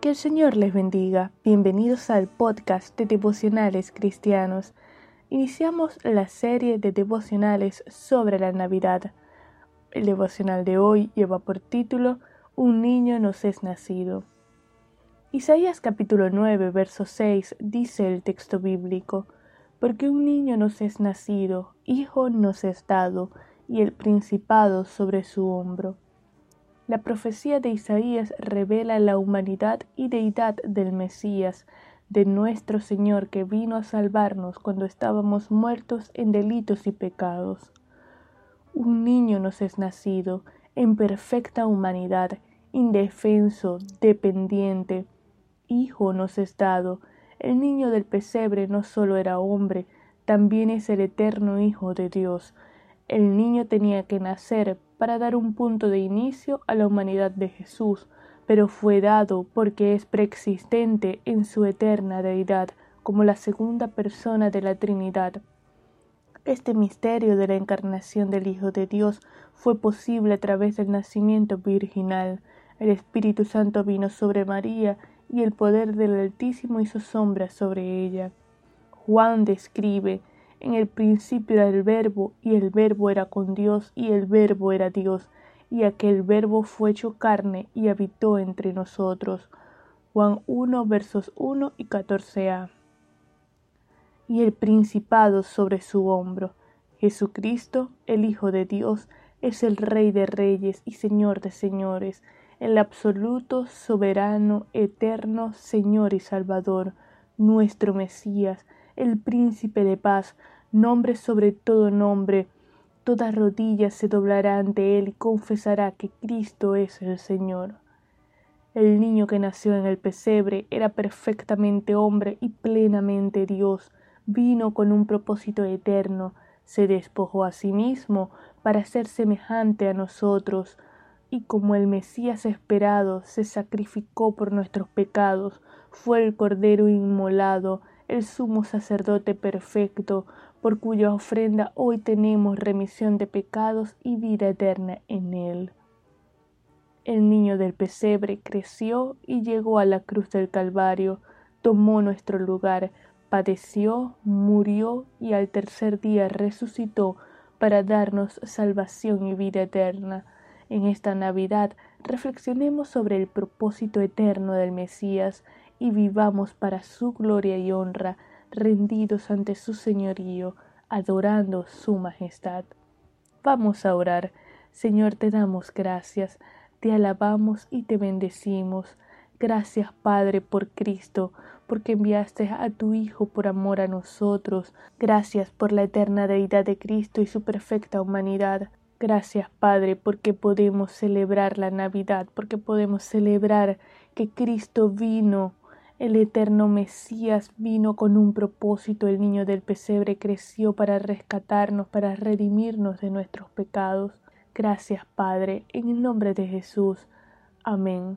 Que el Señor les bendiga. Bienvenidos al podcast de devocionales cristianos. Iniciamos la serie de devocionales sobre la Navidad. El devocional de hoy lleva por título Un niño nos es nacido. Isaías capítulo 9, verso 6 dice el texto bíblico, Porque un niño nos es nacido, hijo nos es dado, y el principado sobre su hombro la profecía de Isaías revela la humanidad y deidad del Mesías, de nuestro Señor que vino a salvarnos cuando estábamos muertos en delitos y pecados. Un niño nos es nacido, en perfecta humanidad, indefenso, dependiente. Hijo nos es dado. El niño del pesebre no solo era hombre, también es el eterno Hijo de Dios. El niño tenía que nacer para dar un punto de inicio a la humanidad de Jesús, pero fue dado porque es preexistente en su eterna deidad como la segunda persona de la Trinidad. Este misterio de la encarnación del Hijo de Dios fue posible a través del nacimiento virginal. El Espíritu Santo vino sobre María y el poder del Altísimo hizo sombra sobre ella. Juan describe en el principio era el verbo, y el verbo era con Dios, y el verbo era Dios, y aquel verbo fue hecho carne y habitó entre nosotros. Juan 1 versos 1 y 14a. Y el principado sobre su hombro. Jesucristo, el Hijo de Dios, es el Rey de reyes y Señor de señores, el absoluto, soberano, eterno, Señor y Salvador, nuestro Mesías, el príncipe de paz, nombre sobre todo nombre. Toda rodilla se doblará ante él y confesará que Cristo es el Señor. El niño que nació en el pesebre era perfectamente hombre y plenamente Dios. Vino con un propósito eterno, se despojó a sí mismo para ser semejante a nosotros, y como el Mesías esperado se sacrificó por nuestros pecados, fue el Cordero inmolado, el sumo sacerdote perfecto, por cuya ofrenda hoy tenemos remisión de pecados y vida eterna en él. El niño del pesebre creció y llegó a la cruz del Calvario, tomó nuestro lugar, padeció, murió y al tercer día resucitó para darnos salvación y vida eterna. En esta Navidad reflexionemos sobre el propósito eterno del Mesías y vivamos para su gloria y honra, rendidos ante su señorío, adorando su majestad. Vamos a orar. Señor, te damos gracias, te alabamos y te bendecimos. Gracias, Padre, por Cristo, porque enviaste a tu Hijo por amor a nosotros. Gracias por la eterna deidad de Cristo y su perfecta humanidad. Gracias, Padre, porque podemos celebrar la Navidad, porque podemos celebrar que Cristo vino el eterno Mesías vino con un propósito, el niño del pesebre creció para rescatarnos, para redimirnos de nuestros pecados. Gracias, Padre, en el nombre de Jesús. Amén.